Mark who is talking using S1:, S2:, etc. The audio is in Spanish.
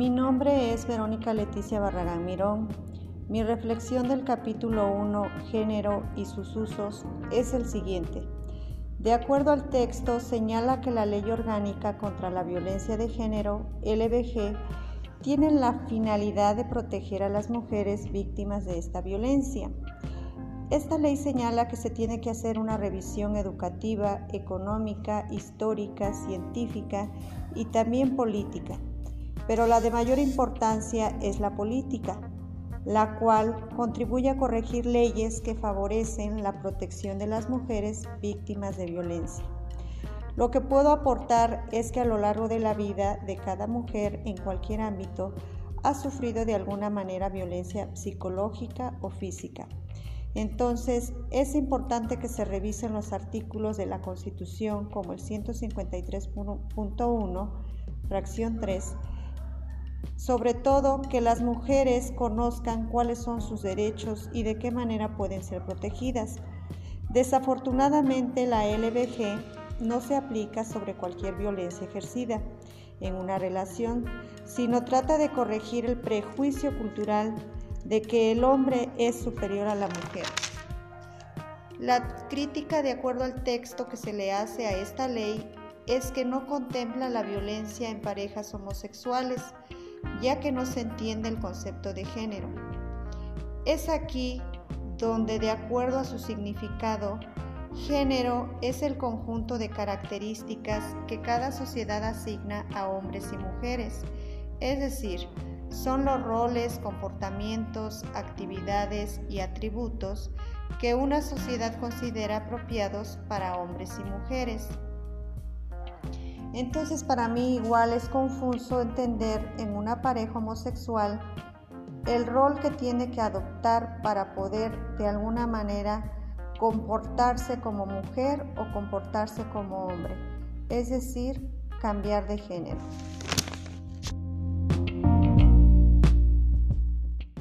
S1: Mi nombre es Verónica Leticia Barragán Mirón. Mi reflexión del capítulo 1, Género y sus usos, es el siguiente. De acuerdo al texto, señala que la Ley Orgánica contra la Violencia de Género, LBG, tiene la finalidad de proteger a las mujeres víctimas de esta violencia. Esta ley señala que se tiene que hacer una revisión educativa, económica, histórica, científica y también política, pero la de mayor importancia es la política, la cual contribuye a corregir leyes que favorecen la protección de las mujeres víctimas de violencia. Lo que puedo aportar es que a lo largo de la vida de cada mujer en cualquier ámbito ha sufrido de alguna manera violencia psicológica o física. Entonces, es importante que se revisen los artículos de la Constitución como el 153.1, fracción 3, sobre todo que las mujeres conozcan cuáles son sus derechos y de qué manera pueden ser protegidas. Desafortunadamente la LBG no se aplica sobre cualquier violencia ejercida en una relación, sino trata de corregir el prejuicio cultural de que el hombre es superior a la mujer. La crítica de acuerdo al texto que se le hace a esta ley es que no contempla la violencia en parejas homosexuales, ya que no se entiende el concepto de género. Es aquí donde, de acuerdo a su significado, género es el conjunto de características que cada sociedad asigna a hombres y mujeres, es decir, son los roles, comportamientos, actividades y atributos que una sociedad considera apropiados para hombres y mujeres. Entonces para mí igual es confuso entender en una pareja homosexual el rol que tiene que adoptar para poder de alguna manera comportarse como mujer o comportarse como hombre, es decir, cambiar de género.